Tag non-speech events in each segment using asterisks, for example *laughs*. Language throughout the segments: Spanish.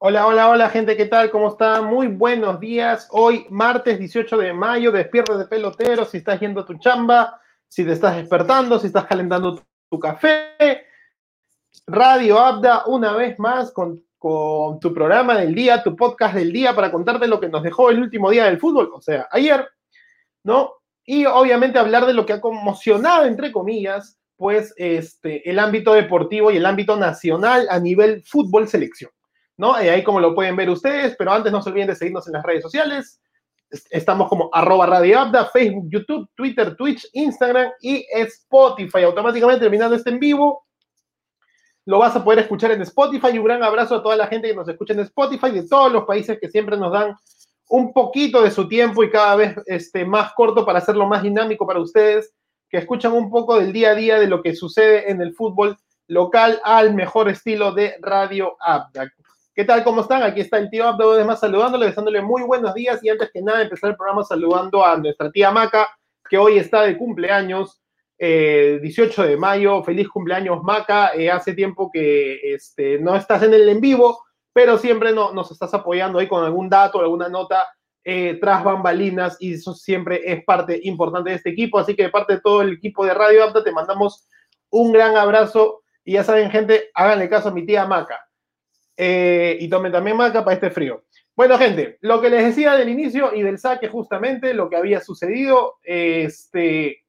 Hola, hola, hola, gente, ¿qué tal? ¿Cómo están? Muy buenos días. Hoy, martes 18 de mayo, despierta de pelotero, si estás yendo a tu chamba, si te estás despertando, si estás calentando tu, tu café. Radio Abda, una vez más, con, con tu programa del día, tu podcast del día, para contarte lo que nos dejó el último día del fútbol, o sea, ayer, ¿no? Y obviamente hablar de lo que ha conmocionado, entre comillas, pues este, el ámbito deportivo y el ámbito nacional a nivel fútbol selección. ¿No? Y ahí como lo pueden ver ustedes, pero antes no se olviden de seguirnos en las redes sociales. Estamos como arroba Radio Abda, Facebook, YouTube, Twitter, Twitch, Instagram y Spotify. Automáticamente terminando este en vivo, lo vas a poder escuchar en Spotify. Y un gran abrazo a toda la gente que nos escucha en Spotify, de todos los países que siempre nos dan un poquito de su tiempo y cada vez este, más corto para hacerlo más dinámico para ustedes, que escuchan un poco del día a día de lo que sucede en el fútbol local al mejor estilo de Radio Abda. ¿Qué tal? ¿Cómo están? Aquí está el tío Abdo además saludándole, deseándole muy buenos días y antes que nada empezar el programa saludando a nuestra tía Maca, que hoy está de cumpleaños, eh, 18 de mayo. Feliz cumpleaños Maca. Eh, hace tiempo que este, no estás en el en vivo, pero siempre no, nos estás apoyando ahí con algún dato, alguna nota eh, tras bambalinas y eso siempre es parte importante de este equipo. Así que de parte de todo el equipo de Radio Apta te mandamos un gran abrazo y ya saben gente, háganle caso a mi tía Maca. Eh, y tomen también maca para este frío. Bueno, gente, lo que les decía del inicio y del saque, justamente lo que había sucedido, este,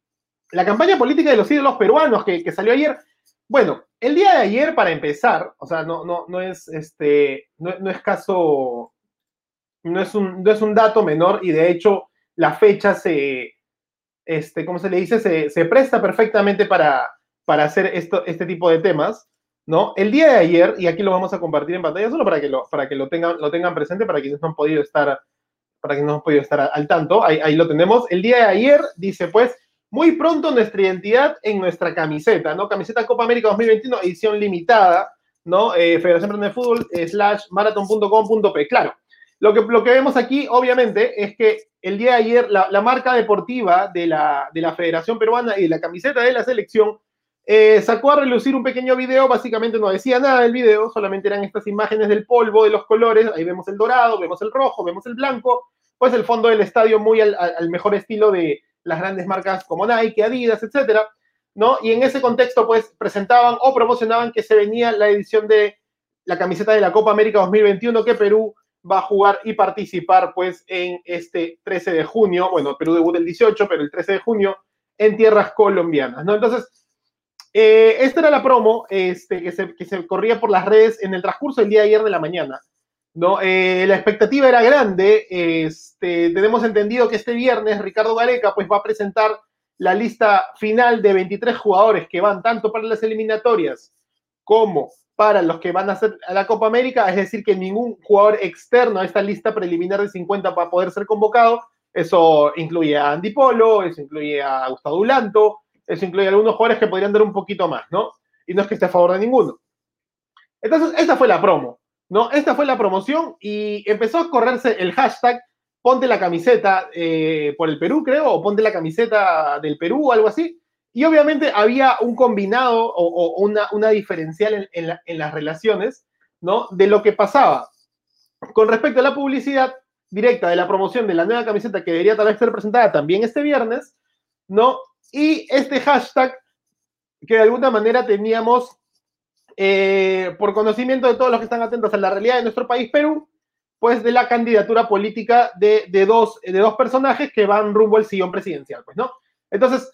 la campaña política de los ídolos peruanos que, que, salió ayer. Bueno, el día de ayer, para empezar, o sea, no, no, no es este, no, no es caso, no es, un, no es un dato menor, y de hecho, la fecha se, este, ¿cómo se le dice? Se, se presta perfectamente para, para hacer esto, este tipo de temas. ¿No? El día de ayer, y aquí lo vamos a compartir en pantalla solo para que lo, para que lo, tengan, lo tengan presente, para quienes no han podido estar, para quienes no han podido estar al tanto, ahí, lo tenemos. El día de ayer dice, pues, muy pronto nuestra identidad en nuestra camiseta, ¿no? Camiseta Copa América 2021, edición limitada, ¿no? Eh, Federación de Fútbol, slash marathon.com.p. Claro, lo que, lo que vemos aquí, obviamente, es que el día de ayer la, la marca deportiva de la, de la Federación Peruana y de la camiseta de la selección eh, sacó a relucir un pequeño video, básicamente no decía nada del video, solamente eran estas imágenes del polvo, de los colores, ahí vemos el dorado, vemos el rojo, vemos el blanco, pues el fondo del estadio muy al, mejor estilo de las grandes marcas como Nike, Adidas, etcétera, ¿no? Y en ese contexto, pues presentaban o promocionaban que se venía la edición de la camiseta de la Copa América 2021 que Perú va a jugar y participar, pues, en este 13 de junio, bueno, Perú debuta el 18, pero el 13 de junio en tierras colombianas, ¿no? Entonces, eh, esta era la promo este, que, se, corría por las redes en el transcurso del día de ayer de la mañana. ¿no? Eh, la expectativa era grande. Este, tenemos entendido que este viernes Ricardo Gareca pues, va a presentar la lista final de 23 jugadores que van tanto para las eliminatorias como para los que van a hacer a la Copa América. Es decir, que ningún jugador externo a esta lista preliminar de 50 va a poder ser convocado. Eso incluye a Andy Polo, eso incluye a Gustavo Dulanto, eso incluye algunos jugadores que podrían dar un poquito más, ¿no? Y no es que esté a favor de ninguno. Entonces, esta fue la promo, ¿no? Esta fue la promoción y empezó a correrse el hashtag ponte la camiseta eh, por el Perú, creo, o ponte la camiseta del Perú o algo así. Y obviamente había un combinado o, una, una, diferencial en, en, las relaciones, ¿no? De lo que pasaba con respecto a la publicidad directa de la promoción de la nueva camiseta que debería tal vez ser presentada también este viernes, ¿no? Y este hashtag que de alguna manera teníamos eh, por conocimiento de todos los que están atentos a la realidad de nuestro país, Perú, pues de la candidatura política de, de, dos, de dos personajes que van rumbo al sillón presidencial, pues, ¿no? Entonces,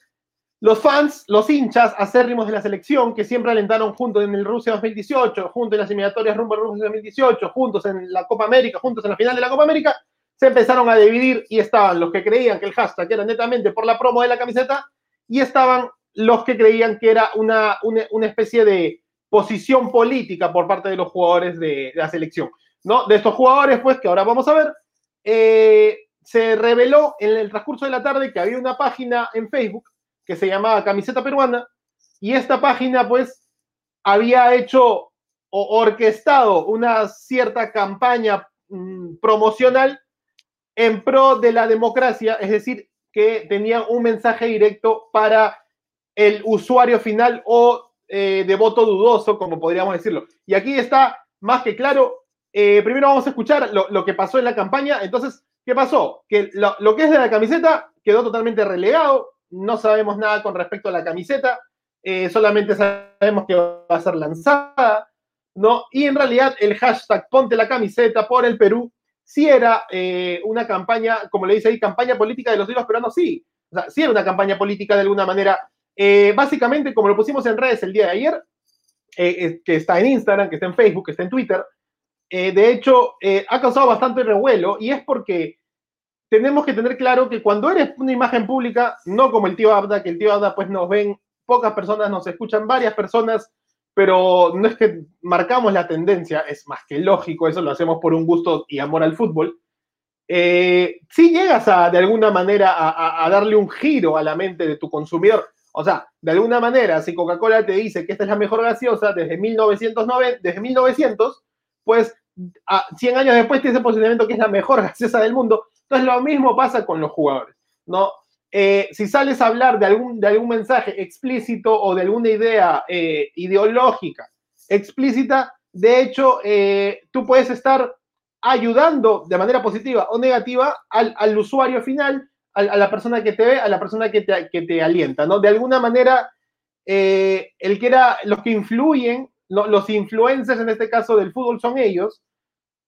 los fans, los hinchas acérrimos de la selección, que siempre alentaron juntos en el Rusia 2018, juntos en las eliminatorias rumbo al Rusia 2018, juntos en la Copa América, juntos en la final de la Copa América, se empezaron a dividir y estaban los que creían que el hashtag era netamente por la promo de la camiseta y estaban los que creían que era una, una, especie de posición política por parte de los jugadores de, la selección. ¿no? De estos jugadores, pues, que ahora vamos a ver, eh, se reveló en el transcurso de la tarde que había una página en Facebook que se llamaba Camiseta Peruana y esta página, pues, había hecho o orquestado una cierta campaña mmm, promocional en pro de la democracia, es decir, que tenían un mensaje directo para el usuario final o eh, de voto dudoso, como podríamos decirlo. Y aquí está más que claro, eh, primero vamos a escuchar lo, que pasó en la campaña. Entonces, ¿qué pasó? Que lo, que es de la camiseta quedó totalmente relegado. No sabemos nada con respecto a la camiseta. Eh, solamente sabemos que va a ser lanzada. ¿no? Y en realidad el hashtag Ponte la camiseta por el Perú sí era eh, una campaña, como le dice ahí, campaña política de los pero peruanos, sí. O sea, sí era una campaña política de alguna manera. básicamente, como lo pusimos en redes el día de ayer, que está en Instagram, que está en Facebook, que está en Twitter, eh, de hecho, eh, ha causado bastante revuelo y es porque tenemos que tener claro que cuando eres una imagen pública, no como el tío Abda, que el tío Abda pues nos ven pocas personas, nos escuchan varias personas, pero no es que marcamos la tendencia, es más que lógico, eso lo hacemos por un gusto y amor al fútbol. Eh, si llegas a, de alguna manera, a, darle un giro a la mente de tu consumidor, o sea, de alguna manera, si Coca-Cola te dice que esta es la mejor gaseosa desde 1990, desde 1900, pues a 100 años después tiene ese posicionamiento que es la mejor *laughs* gaseosa del mundo. Entonces lo mismo pasa con los jugadores, ¿no? Eh, si sales a hablar de algún, de algún mensaje explícito o de alguna idea eh, ideológica explícita, de hecho, eh, tú puedes estar ayudando de manera positiva o negativa al, usuario final, a, la persona que te ve, a la persona que te, que te alienta, ¿no? De alguna manera, el que era, los que influyen los influencers en este caso del fútbol son ellos,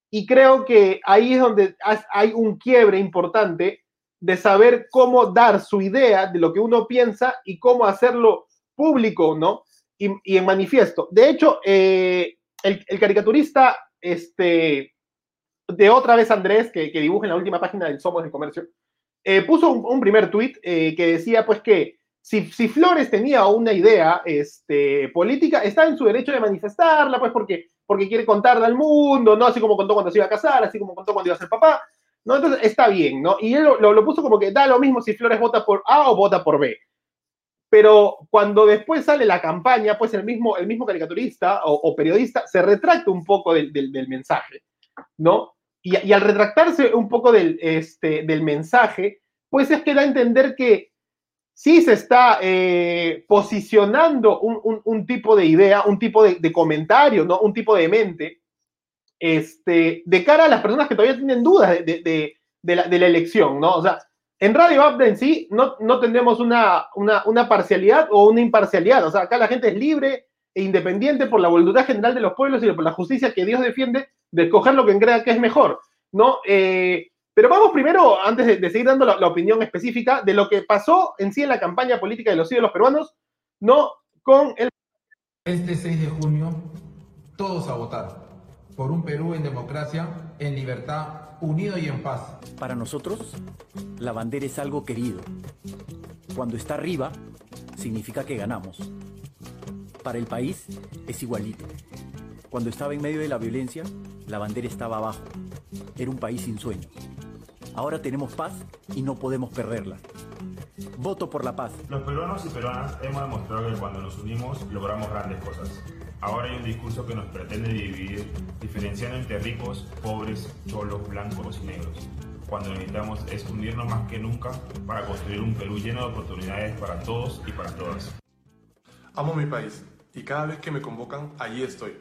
y creo que ahí es donde hay un quiebre importante de saber cómo dar su idea de lo que uno piensa y cómo hacerlo público, ¿no? Y, en manifiesto. De hecho, eh, el, caricaturista, este, de otra vez Andrés, que, dibuja en la última página del Somos del Comercio, eh, puso un, primer tuit eh, que decía, pues, que si, Flores tenía una idea este, política, está en su derecho de manifestarla, pues porque, porque quiere contarla al mundo, ¿no? Así como contó cuando se iba a casar, así como contó cuando iba a ser papá, ¿no? Entonces está bien, ¿no? Y él lo, puso como que da lo mismo si Flores vota por A o vota por B. Pero cuando después sale la campaña, pues el mismo, el mismo caricaturista o, periodista se retracta un poco del, mensaje, ¿no? Y, al retractarse un poco del, este, del mensaje, pues es que da a entender que sí se está eh, posicionando un, tipo de idea, un tipo de, comentario, ¿no? un tipo de mente, este, de cara a las personas que todavía tienen dudas de, la, elección, ¿no? O sea, en Radio Abda en sí no, no tendremos una, una, parcialidad o una imparcialidad, o sea, acá la gente es libre e independiente por la voluntad general de los pueblos y por la justicia que Dios defiende de escoger lo que crea que es mejor, ¿no? Eh, pero vamos primero, antes de, seguir dando la, opinión específica, de lo que pasó en sí en la campaña política de los ídolos peruanos, no con el... Este 6 de junio, todos a votar por un Perú en democracia, en libertad, unido y en paz. Para nosotros, la bandera es algo querido. Cuando está arriba, significa que ganamos. Para el país es igualito. Cuando estaba en medio de la violencia, la bandera estaba abajo. Era un país sin sueños. Ahora tenemos paz y no podemos perderla. Voto por la paz. Los peruanos y peruanas hemos demostrado que cuando nos unimos logramos grandes cosas. Ahora hay un discurso que nos pretende dividir, diferenciando entre ricos, pobres, cholos, blancos y negros. Cuando necesitamos es unirnos más que nunca para construir un Perú lleno de oportunidades para todos y para todas. Amo mi país y cada vez que me convocan, allí estoy,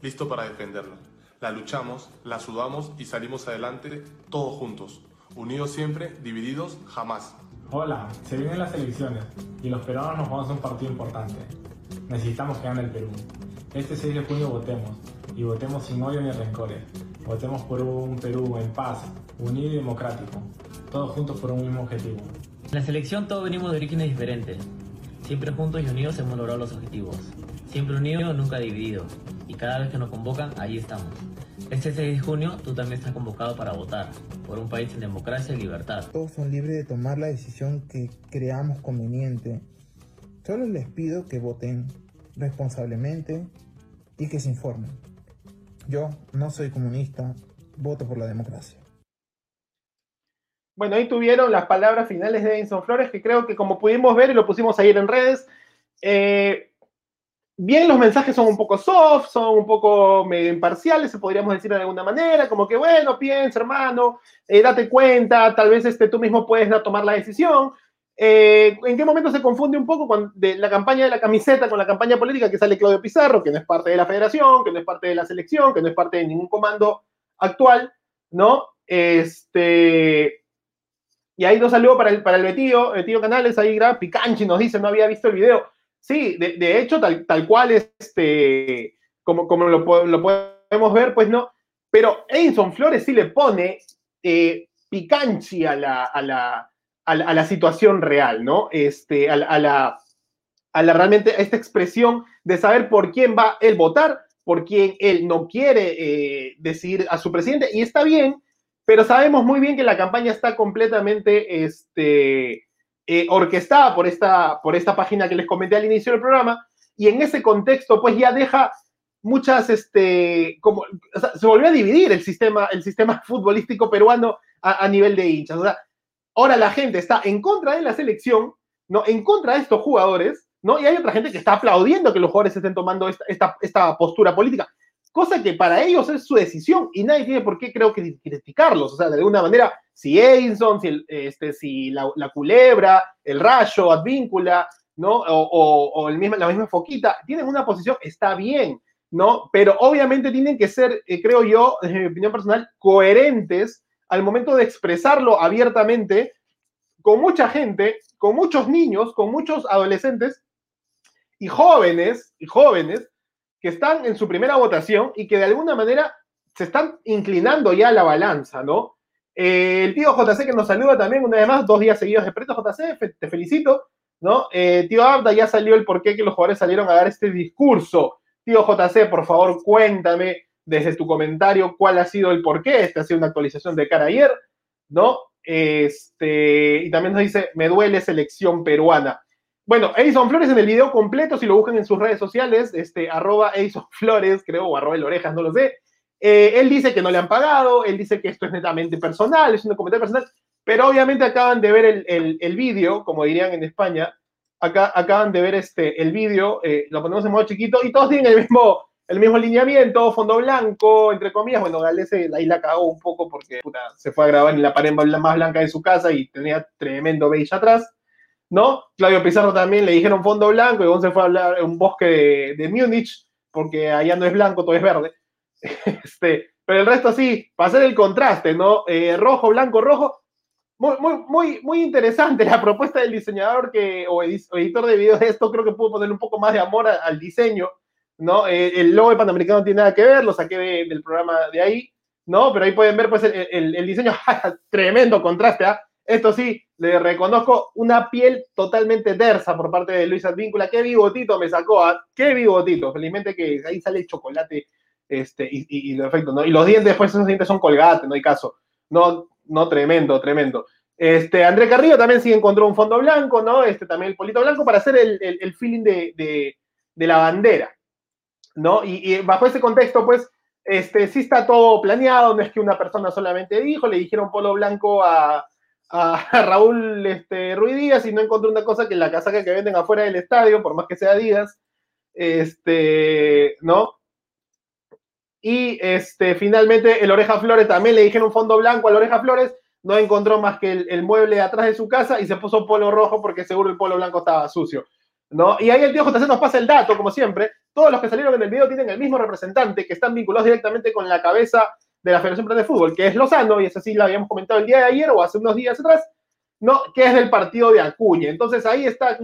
listo para defenderlo. La luchamos, la sudamos y salimos adelante todos juntos. Unidos siempre, divididos jamás. Hola, se vienen las elecciones y los peruanos nos vamos a un partido importante. Necesitamos que gane el Perú. Este 6 de junio votemos y votemos sin odio ni rencores. Votemos por un Perú en paz, unido y democrático, todos juntos por un mismo objetivo. En la selección todos venimos de orígenes diferentes. Siempre juntos y unidos hemos logrado los objetivos. Siempre unidos, nunca divididos. Y cada vez que nos convocan, ahí estamos. Este 6 de junio tú también estás convocado para votar por un país en democracia y libertad. Todos son libres de tomar la decisión que creamos conveniente. Solo les pido que voten responsablemente y que se informen. Yo no soy comunista, voto por la democracia. Bueno, ahí tuvieron las palabras finales de Edison Flores, que creo que como pudimos ver y lo pusimos ayer en redes, eh, bien los mensajes son un poco soft, son un poco medio imparciales, se podríamos decir de alguna manera, como que bueno, piensa hermano, eh, date cuenta, tal vez este, tú mismo puedes tomar la decisión. Eh, ¿En qué momento se confunde un poco de la campaña de la camiseta con la campaña política que sale Claudio Pizarro, que no es parte de la federación, que no es parte de la selección, que no es parte de ningún comando actual, ¿no? Este, y ahí nos saludo para el, para el Betío, Betío Canales, ahí graba Picanchi, nos dice, no había visto el video. Sí, de, hecho, tal, tal cual, este, como, como lo, podemos ver, pues no. Pero Edison Flores sí le pone eh, Picanchi a la, a la, a la, situación real, ¿no? Este, a, la, a la realmente, a esta expresión de saber por quién va él votar, por quién él no quiere eh, decidir a su presidente, y está bien, pero sabemos muy bien que la campaña está completamente este, eh, orquestada por esta, por esta página que les comenté al inicio del programa, y en ese contexto, pues ya deja muchas, este, como, se volvió a dividir el sistema, el sistema *laughs* futbolístico peruano a, a nivel de hinchas. O sea, ahora la gente está en contra de la selección, ¿no? En contra de estos jugadores, ¿no? Y hay otra gente que está aplaudiendo que los jugadores estén tomando esta, esta, postura política, cosa que para ellos es su decisión y nadie tiene por qué, criticarlos. O sea, de alguna manera, si Edison, si, este, la, Culebra, el Rayo, Advíncula, ¿no? O, el mismo, la misma Foquita, tienen una posición, está bien, ¿no? Pero obviamente tienen que ser, eh, creo yo, desde mi opinión personal, coherentes al momento de expresarlo abiertamente con mucha gente, con muchos niños, con muchos adolescentes y jóvenes, y jóvenes que están en su primera votación y que de alguna manera se están inclinando ya a la balanza, ¿no? El tío JC que nos saluda también una vez más, dos días seguidos de Preto JC, te felicito, ¿no? Eh, tío Abda, ya salió el porqué que los jugadores salieron a dar este discurso. Tío JC, por favor, cuéntame desde tu comentario cuál ha sido el porqué. Esta ha sido una actualización de cara ayer, ¿no? Este, y también nos dice, me duele selección peruana. Bueno, Edison Flores en el video completo, si lo buscan en sus redes sociales, este, arroba Edison *laughs* Flores, creo, o arroba el orejas, no lo sé. Eh, él dice que no le han pagado, él dice que esto es netamente personal, es un comentario personal, pero obviamente acaban de ver el, el, vídeo, como dirían en España, acá acaban de ver este, el vídeo, eh, lo ponemos en modo chiquito, y todos tienen el mismo, el mismo lineamiento, fondo blanco, entre comillas, bueno, Galese ahí la cagó un poco porque se fue a grabar en la pared más blanca de su casa y tenía tremendo beige atrás. ¿no? Claudio Pizarro también le dijeron fondo blanco y Gon se fue a hablar en un bosque de, de Múnich, porque allá no es blanco, todo es verde. *laughs* Este, pero el resto sí, para hacer el contraste, ¿no? Eh, rojo, blanco, rojo. Muy, muy, muy, muy interesante la propuesta del diseñador que, o, editor de videos de esto, creo que pudo poner un poco más de amor al diseño, ¿no? Eh, el logo de Panamericano no tiene nada que ver, lo saqué del programa de ahí, ¿no? Pero ahí pueden ver, pues, el, diseño, *laughs* tremendo contraste, ¿ah? Esto sí, le reconozco una piel totalmente tersa por parte de Luis Advíncula. Qué bigotito me sacó, ¿ah? qué bigotito. Felizmente que ahí sale el chocolate este, y, y, lo efecto, ¿no? Y los dientes, después esos dientes son colgates, no hay caso. No, no, tremendo, tremendo. Este, André Carrillo también sí encontró un fondo blanco, ¿no? Este, también el polito blanco para hacer el, el, feeling de, la bandera, ¿no? Y, bajo ese contexto, pues, este, sí está todo planeado, no es que una persona solamente dijo, le dijeron polo blanco a, a, *laughs* Raúl este, Ruiz y no encontré una cosa que la casaca que venden afuera del estadio, por más que sea Díaz, este, ¿no? Y este, finalmente el Oreja Flores también le dijeron un fondo blanco al Oreja Flores, no encontró más que el, mueble atrás de su casa y se puso polo rojo porque seguro el polo blanco estaba sucio. ¿No? Y ahí el tío JC nos pasa el dato, como siempre. Todos los que salieron en el video tienen el mismo representante que están vinculados directamente con la cabeza de la Federación de Fútbol, que es Lozano, y eso sí lo habíamos comentado el día de ayer o hace unos días atrás, ¿no? que es del partido de Acuña. Entonces ahí está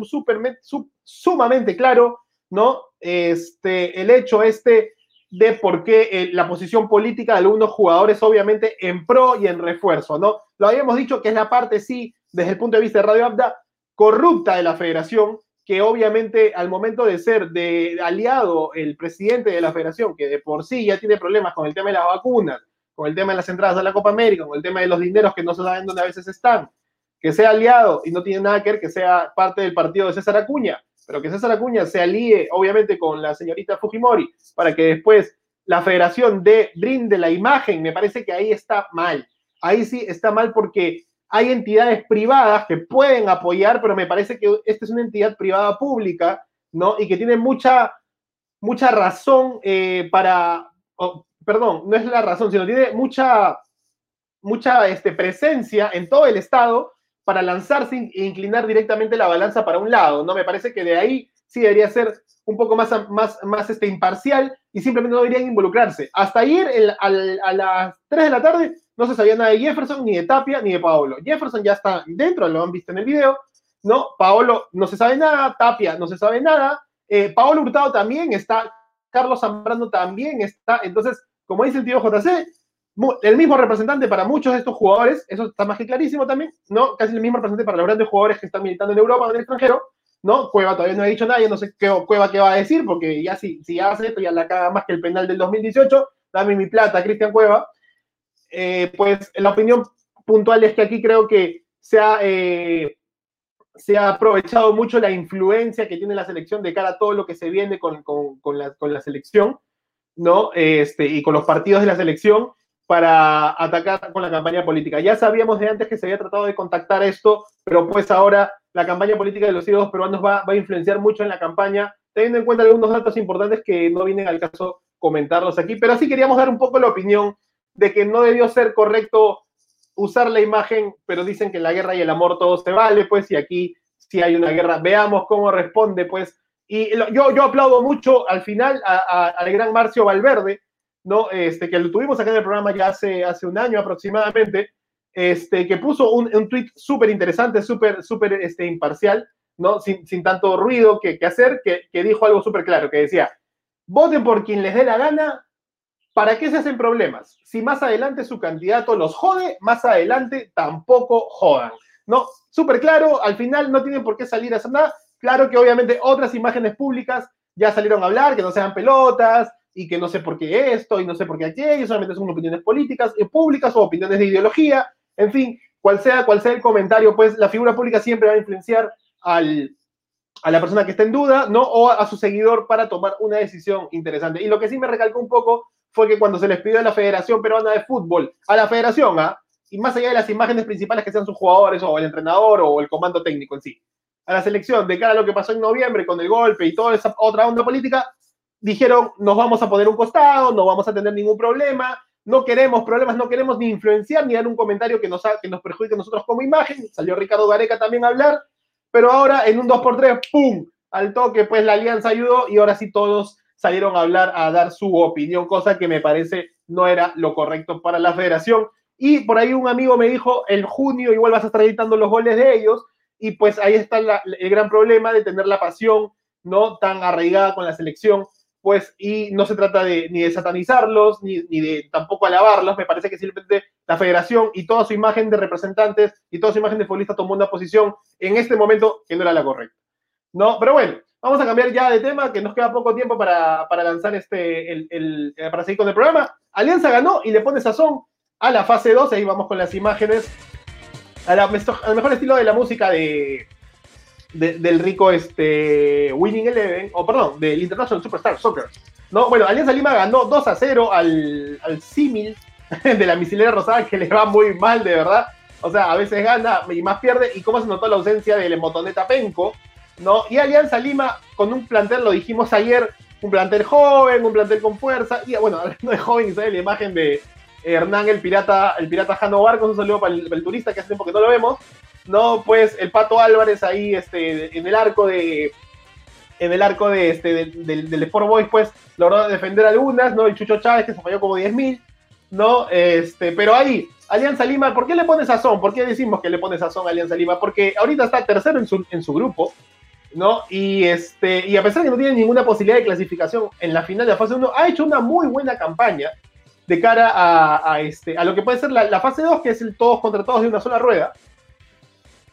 sumamente claro ¿no? este, el hecho este de por qué eh, la posición política de algunos jugadores, obviamente, en pro y en refuerzo. ¿no? Lo habíamos dicho que es la parte, sí, desde el punto de vista de Radio Abda, corrupta de la federación, que obviamente al momento de ser de aliado el presidente de la federación, que de por sí ya tiene problemas con el tema de las vacunas, con el tema de las entradas a la Copa América, con el tema de los dineros que no se saben dónde a veces están, que sea aliado y no tiene nada que ver que sea parte del partido de César Acuña, pero que César Acuña se alíe obviamente con la señorita Fujimori para que después la federación de, brinde la imagen, me parece que ahí está mal. Ahí sí está mal porque hay entidades privadas que pueden apoyar, pero me parece que esta es una entidad privada pública, ¿no? Y que tiene mucha, mucha razón eh, para, perdón, no es la razón, sino tiene mucha, mucha este, presencia en todo el Estado para lanzarse e inclinar directamente la balanza para un lado, ¿no? Me parece que de ahí sí debería ser un poco más, más, más este, imparcial y simplemente no deberían involucrarse. Hasta ayer, a las 3 de la tarde, no se sabía nada de Jefferson, ni de Tapia, ni de Paolo. Jefferson ya está dentro, lo han visto en el video, ¿no? Paolo no se sabe nada, Tapia no se sabe nada, eh, Paolo Hurtado también está, Carlos Zambrano también está, entonces, como dice el tío JC, el mismo representante para muchos de estos jugadores, eso está más que clarísimo también, ¿no? Casi el mismo representante para los grandes jugadores que están militando en Europa o en el extranjero, ¿no? Cueva todavía no ha dicho nada, yo no sé qué Cueva qué va a decir, porque ya si, si hace esto ya la caga más que el penal del 2018, dame mi plata, Cristian Cueva. Eh, pues la opinión puntual es que aquí creo que se ha, eh, se ha aprovechado mucho la influencia que tiene la selección de cara a todo lo que se viene con, con, con, la, con la, selección, ¿no? Este, y con los partidos de la selección para atacar con la campaña política. Ya sabíamos de antes que se había tratado de contactar esto, pero pues ahora la campaña política de los hijos peruanos va, va a influenciar mucho en la campaña, teniendo en cuenta algunos datos importantes que no vienen al caso comentarlos aquí, pero sí queríamos dar un poco la opinión de que no debió ser correcto usar la imagen, pero dicen que la guerra y el amor todo se vale, pues, y aquí si hay una guerra, veamos cómo responde, pues. Y yo, yo aplaudo mucho al final al gran Marcio Valverde, ¿no? Este, que lo tuvimos acá en el programa ya hace, hace un año aproximadamente, este, que puso un, un tweet súper interesante, súper, este, imparcial, ¿no? Sin, sin tanto ruido que, que hacer, que, que dijo algo súper claro, que decía, voten por quien les dé la gana, ¿para qué se hacen problemas? Si más adelante su candidato los jode, más adelante tampoco jodan. ¿No? Súper claro, al final no tienen por qué salir a hacer nada. Claro que obviamente otras imágenes públicas ya salieron a hablar, que no sean pelotas, y que no sé por qué esto y no sé por qué aquello, solamente son opiniones políticas, eh, públicas o opiniones de ideología, en fin, cual sea, cual sea el comentario, pues la figura pública siempre va a influenciar al, a la persona que está en duda, ¿no? O a su seguidor para tomar una decisión interesante. Y lo que sí me recalcó un poco fue que cuando se les pidió a la Federación Peruana de Fútbol, a la Federación, ¿ah? Y más allá de las imágenes principales que sean sus jugadores o el entrenador o el comando técnico en sí, a la selección, de cara a lo que pasó en noviembre con el golpe y toda esa otra onda política, dijeron, nos vamos a poner un costado, no vamos a tener ningún problema, no queremos problemas, no queremos ni influenciar ni dar un comentario que nos, que nos perjudique a nosotros como imagen. Salió Ricardo Gareca también a hablar, pero ahora en un 2x3, ¡pum! Al toque, pues la alianza ayudó y ahora sí todos salieron a hablar, a dar su opinión, cosa que me parece no era lo correcto para la federación. Y por ahí un amigo me dijo, en junio igual vas a estar editando los goles de ellos, y pues ahí está el gran problema de tener la pasión no tan arraigada con la selección pues, y no se trata de, ni de satanizarlos, ni, ni, de tampoco alabarlos, me parece que simplemente la federación y toda su imagen de representantes y toda su imagen de futbolista tomó una posición en este momento que no era la correcta. ¿No? Pero bueno, vamos a cambiar ya de tema, que nos queda poco tiempo para, para lanzar este, el, el, para seguir con el programa. Alianza ganó y le pone sazón a la fase 2, ahí vamos con las imágenes, al mejor estilo de la música de, del rico este, Winning Eleven, o perdón, del International Superstar Soccer. ¿no? Bueno, Alianza Lima ganó 2 a 0 al, al símil *laughs* de la misilera rosada, que le va muy mal, de verdad. O sea, a veces gana y más pierde. Y cómo se notó la ausencia del emotoneta Penco, ¿no? Y Alianza Lima, con un plantel, lo dijimos ayer, un plantel joven, un plantel con fuerza. Y bueno, *laughs* hablando de joven, sale la imagen de Hernán, el pirata, el pirata Jano Barcos, un saludo para el, para el turista que hace tiempo que no lo vemos. No, pues el Pato Álvarez ahí este, en el arco de. En el arco de este, del, del Sport Boys, pues logró defender algunas, ¿no? El Chucho Chávez, que se falló como 10.000, ¿no? Este, pero ahí, Alianza Lima, ¿por qué le pone sazón? ¿Por qué decimos que le pone sazón a Alianza Lima? Porque ahorita está tercero en su, en su grupo, ¿no? Y, este, y a pesar de que no tiene ninguna posibilidad de clasificación en la final de la fase 1, ha hecho una muy buena campaña de cara a, este, a lo que puede ser la, la fase 2, que es el todos contra todos de una sola rueda,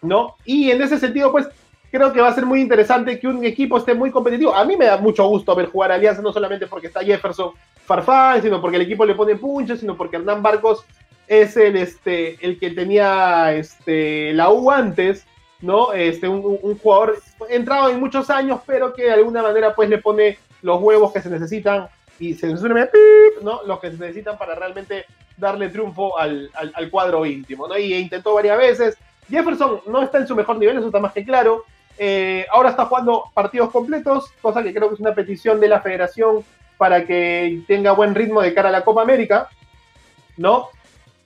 ¿no? Y en ese sentido, pues, creo que va a ser muy interesante que un equipo esté muy competitivo. A mí me da mucho gusto ver jugar Alianza, no solamente porque está Jefferson Farfán, sino porque el equipo le pone punches, sino porque Hernán Barcos es el, este, el que tenía este, la U antes, ¿no? Este, un, jugador entrado en muchos años, pero que de alguna manera pues le pone los huevos que se necesitan y se ¿no? Los que se necesitan para realmente darle triunfo al, al, al cuadro íntimo, ¿no? Y intentó varias veces, Jefferson no está en su mejor nivel, eso está más que claro. Eh, ahora está jugando partidos completos, cosa que creo que es una petición de la federación para que tenga buen ritmo de cara a la Copa América, ¿no?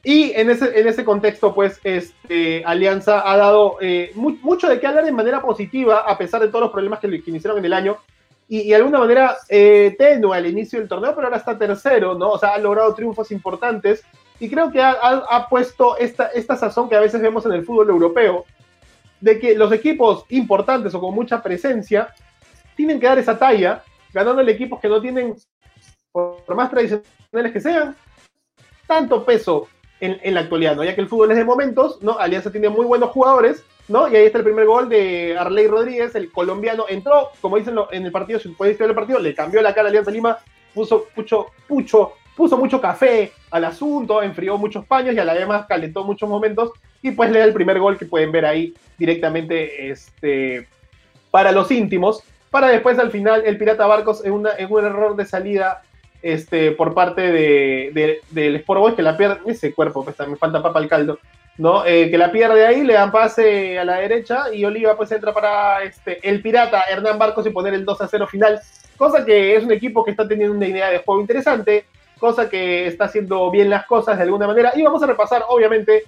Y en ese, en ese contexto, pues, este, Alianza ha dado eh, mu mucho de qué hablar de manera positiva, a pesar de todos los problemas que, que iniciaron en el año. y, de alguna manera eh, tenue al inicio del torneo, pero ahora está tercero, ¿no? O sea, ha logrado triunfos importantes y creo que ha, puesto esta, esta sazón que a veces vemos en el fútbol europeo, de que los equipos importantes o con mucha presencia tienen que dar esa talla, ganándole equipos que no tienen, por más tradicionales que sean, tanto peso en, en la actualidad, ¿no? Ya que el fútbol es de momentos, ¿no? Alianza tiene muy buenos jugadores, ¿no? Y ahí está el primer gol de Arley Rodríguez, el colombiano, entró, como dicen en el partido, si puede el partido, le cambió la cara a Alianza Lima, puso pucho, pucho, puso mucho café al asunto, enfrió muchos paños y a la vez más calentó muchos momentos y pues le da el primer gol que pueden ver ahí directamente este, para los íntimos, para después al final el Pirata Barcos en, una, en un error de salida este, por parte de, del Sport Boys que la pierde, ese cuerpo, pues me falta papa al caldo, ¿no? Eh, que la pierde ahí, le dan pase a la derecha y Oliva pues entra para este, el pirata Hernán Barcos y poner el 2 a 0 final, cosa que es un equipo que está teniendo una idea de juego interesante, cosa que está haciendo bien las cosas de alguna manera y vamos a repasar obviamente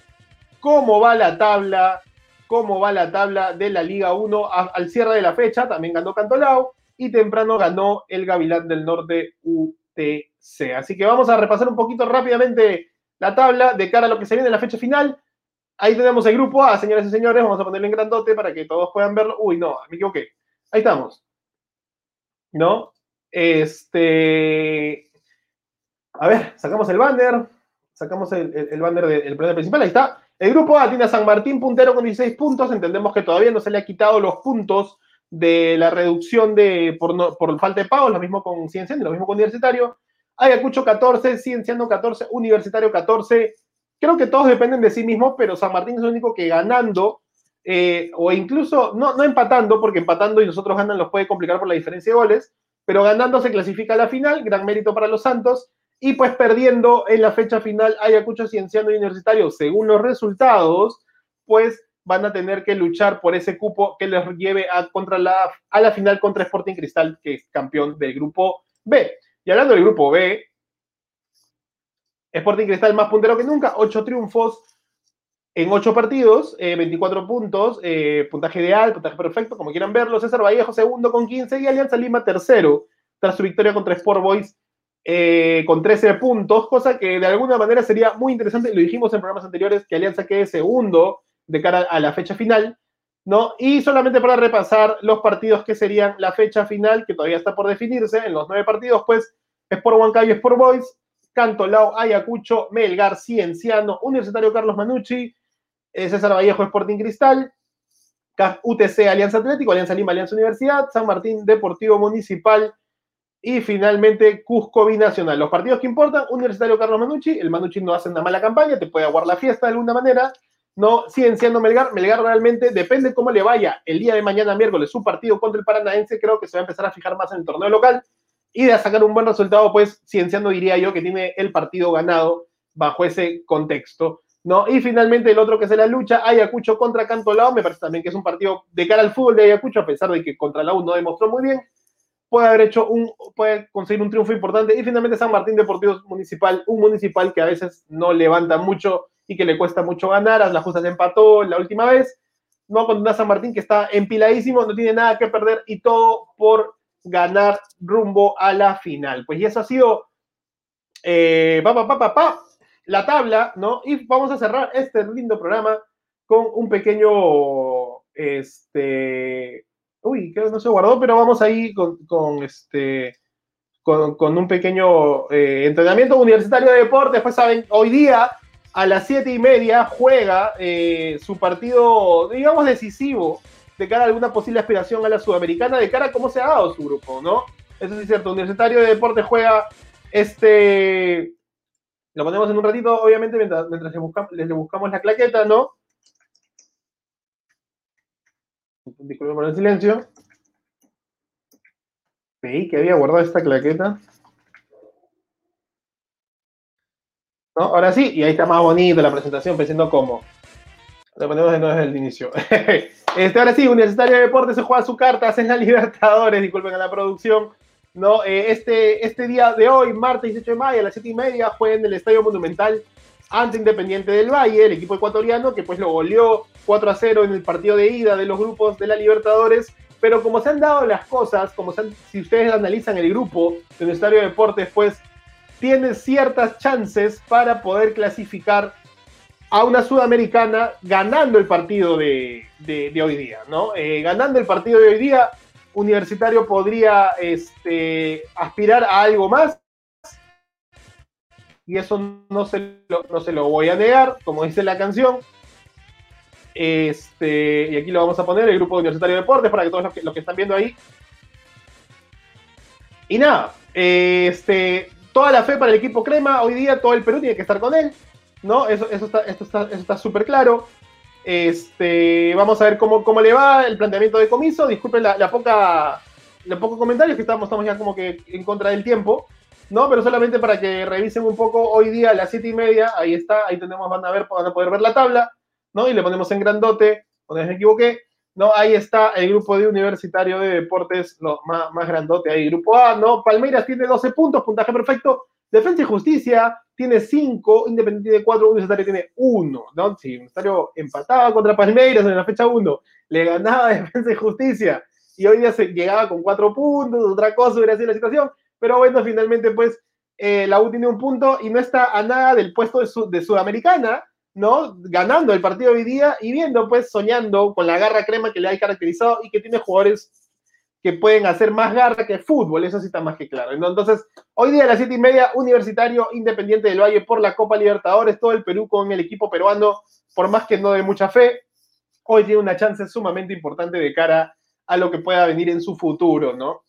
cómo va la tabla, cómo va la tabla de la Liga 1 al cierre de la fecha, también ganó Cantolao y temprano ganó el Gavilán del Norte UTC. Así que vamos a repasar un poquito rápidamente la tabla de cara a lo que se viene en la fecha final. Ahí tenemos el grupo A, señoras y señores. Vamos a ponerlo en grandote para que todos puedan verlo. Uy, no, me equivoqué. Ahí estamos. ¿No? Este. A ver, sacamos el banner. Sacamos el, banner del planeta principal. Ahí está. El grupo A tiene a San Martín puntero con 16 puntos. Entendemos que todavía no se le ha quitado los puntos de la reducción de por, falta de pago. Lo mismo con Cienciano, lo mismo con Universitario. Ayacucho 14, Cienciano 14, Universitario 14 creo que todos dependen de sí mismos, pero San Martín es el único que ganando, eh, o incluso, no, no empatando, porque empatando y nosotros ganan los puede complicar por la diferencia de goles, pero ganando se clasifica a la final, gran mérito para los Santos, y pues perdiendo en la fecha final Ayacucho, Cienciano y Universitario, según los resultados, pues van a tener que luchar por ese cupo que les lleve a, contra la, a la final contra Sporting Cristal, que es campeón del grupo B. Y hablando del grupo B, Sporting Cristal más puntero que nunca, 8 triunfos en 8 partidos, 24 eh, puntos, eh, puntaje ideal, puntaje perfecto, como quieran verlo. César Vallejo segundo con 15 y Alianza Lima tercero, tras su victoria contra Sport Boys eh, con 13 puntos, cosa que de alguna manera sería muy interesante, lo dijimos en programas anteriores, que Alianza quede segundo de cara a la fecha final, ¿no? Y solamente para repasar los partidos que serían la fecha final, que todavía está por definirse, en los nueve partidos, pues Sport Huancayo y Sport Boys, Cantolao, Ayacucho, Melgar, Cienciano, Universitario Carlos Manucci, eh, César Vallejo, Sporting Cristal, UTC, Alianza Atlético, Alianza Lima, Alianza Universidad, San Martín, Deportivo Municipal y finalmente Cusco Binacional. Los partidos que importan, Universitario Carlos Manucci, el Manucci no hace una mala campaña, te puede aguar la fiesta de alguna manera, no Cienciano Melgar, Melgar realmente depende cómo le vaya el día de mañana miércoles su partido contra el Paranaense, creo que se va a empezar a fijar más en el torneo local y de sacar un buen resultado, pues Cienciano diría yo que tiene el partido ganado bajo ese contexto. ¿no? Y finalmente el otro que es la lucha, Ayacucho contra Cantolao, me parece también que es un partido de cara al fútbol de Ayacucho, a pesar de que contra la U no demostró muy bien, puede haber hecho un, puede conseguir un triunfo importante. Y finalmente San Martín Deportivo Municipal, un municipal que a veces no levanta mucho y que le cuesta mucho ganar, a las justas empató la última vez, no con una San Martín que está empiladísimo, no tiene nada que perder y todo por ganar rumbo a la final. Pues y eso ha sido eh, pa, pa, pa, la tabla, ¿no? Y vamos a cerrar este lindo programa con un pequeño, este, uy, que no se guardó, pero vamos ahí con, este, con, un pequeño eh, entrenamiento universitario de deporte. Después saben, hoy día a las siete y media juega eh, su partido, digamos, decisivo de cara a alguna posible aspiración a la Sudamericana, de cara a cómo se ha dado su grupo, ¿no? Eso sí es cierto. Universitario de Deportes juega este. Lo ponemos en un ratito, obviamente, mientras, mientras le, buscamos, buscamos la claqueta, ¿no? Disculpen por el silencio. Veí que había guardado esta claqueta. ¿No? Ahora sí, y ahí está más bonito la presentación, pensando cómo. Lo ponemos de nuevo desde el inicio. *laughs* Este, ahora sí, Universitario de Deportes se juega su carta, hacen la *laughs* Libertadores, disculpen a la producción. ¿no? Eh, este, este día de hoy, martes 18 de mayo, a las 7 y media, fue en el Estadio Monumental ante Independiente del Valle, el equipo ecuatoriano, que pues lo goleó 4 a 0 en el partido de ida de los grupos de la Libertadores pero como se han dado las cosas, como si ustedes analizan el grupo de Universitario de Deportes, pues tiene ciertas chances para poder clasificar a una sudamericana ganando el partido de, hoy día, ¿no? Eh, ganando el partido de hoy día, Universitario podría este, aspirar a algo más. Y eso no se, lo, no se lo voy a negar, como dice la canción. Este, y aquí lo vamos a poner, el grupo Universitario de Deportes, para que todos los que, están viendo ahí. Y nada, este, toda la fe para el equipo Crema, hoy día todo el Perú tiene que estar con él, ¿no? Eso, eso está esto está, está súper claro. Este, vamos a ver cómo, cómo le va el planteamiento de comiso. Disculpen la, poca, los pocos comentarios que estamos, estamos ya como que en contra del tiempo, ¿no? Pero solamente para que revisen un poco hoy día a las siete y media, ahí está, ahí tenemos, van a ver, van a poder ver la tabla. ¿no? Y le ponemos en grandote, donde me equivoqué, ¿no? Ahí está el grupo de Universitario de Deportes, lo más, más grandote ahí, grupo A, ¿no? Palmeiras tiene 12 puntos, puntaje perfecto. Defensa y Justicia tiene 5, Independiente de 4, Universitario tiene 1, ¿no? Si Universitario empataba contra Palmeiras en la fecha 1, le ganaba *laughs* Defensa y Justicia y hoy día se llegaba con 4 puntos, otra cosa hubiera sido la situación, pero bueno, finalmente pues eh, la U tiene un punto y no está a nada del puesto de, de Sudamericana, ¿no? Ganando el partido hoy día y viendo, pues, soñando con la garra crema que le ha caracterizado y que tiene jugadores que pueden hacer más garra que fútbol, eso sí está más que claro. Entonces, hoy día a las siete y media, Universitario Independiente del Valle por la Copa Libertadores, todo el Perú con el equipo peruano, por más que no de mucha fe, hoy tiene una chance sumamente importante de cara a lo que pueda venir en su futuro, ¿no?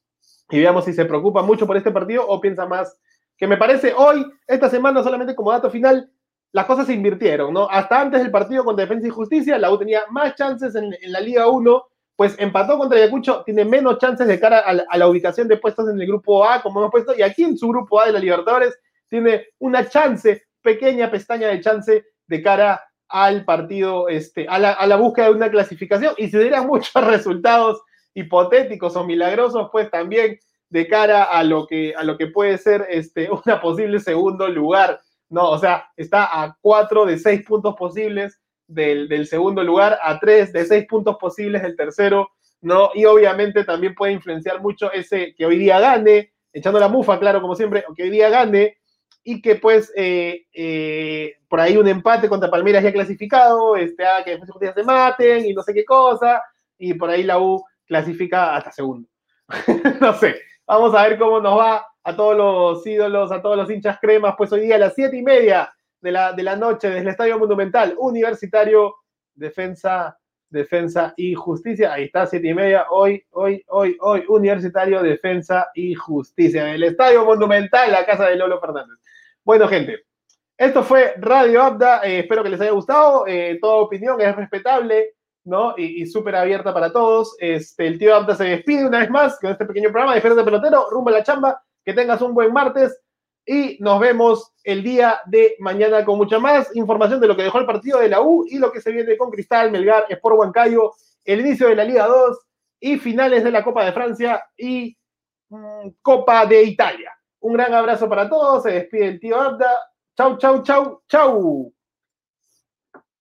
Y veamos si se preocupa mucho por este partido o piensa más que me parece hoy, esta semana, solamente como dato final, las cosas se invirtieron, ¿no? Hasta antes del partido contra Defensa y Justicia, la U tenía más chances en, la Liga 1, pues empató contra Ayacucho, tiene menos chances de cara a la, ubicación de puestos en el grupo A, como hemos puesto, y aquí en su grupo A de la Libertadores tiene una chance, pequeña pestaña de chance de cara al partido, este, a la, a la búsqueda de una clasificación, y si dieran *laughs* muchos resultados hipotéticos o milagrosos, pues también de cara a lo que, a lo que puede ser este, *laughs* una posible segundo lugar no, o sea, está a cuatro de seis puntos posibles del, segundo lugar, a tres de seis puntos posibles del tercero, ¿no? Y obviamente también puede influenciar mucho ese que hoy día gane, echando la mufa, claro, como siempre, que hoy día gane y que pues eh, eh, por ahí un empate contra Palmeiras ya clasificado, este, haga que después se maten y no sé qué cosa, y por ahí la U clasifica hasta segundo. *laughs* no sé, vamos a ver cómo nos va a todos los ídolos, a todos los hinchas cremas, pues hoy día a las siete y media de la, de la noche desde el Estadio Monumental Universitario, Defensa, Defensa y Justicia. Ahí está, siete y media, hoy, hoy, hoy, hoy, Universitario, Defensa y Justicia. El Estadio Monumental, la casa de Lolo Fernández. Bueno, gente, esto fue Radio Abda. Eh, espero que les haya gustado. Eh, toda opinión es respetable. ¿No? Y, súper abierta para todos. Este, el tío Abda se despide una vez más con este pequeño programa de de Pelotero, rumbo a la chamba. Que tengas un buen martes y nos vemos el día de mañana con mucha más información de lo que dejó el partido de la U y lo que se viene con Cristal, Melgar, Sport Huancayo, el inicio de la Liga 2 y finales de la Copa de Francia y mm, Copa de Italia. Un gran abrazo para todos, se despide el tío Abda. Chau, chau, chau, chau.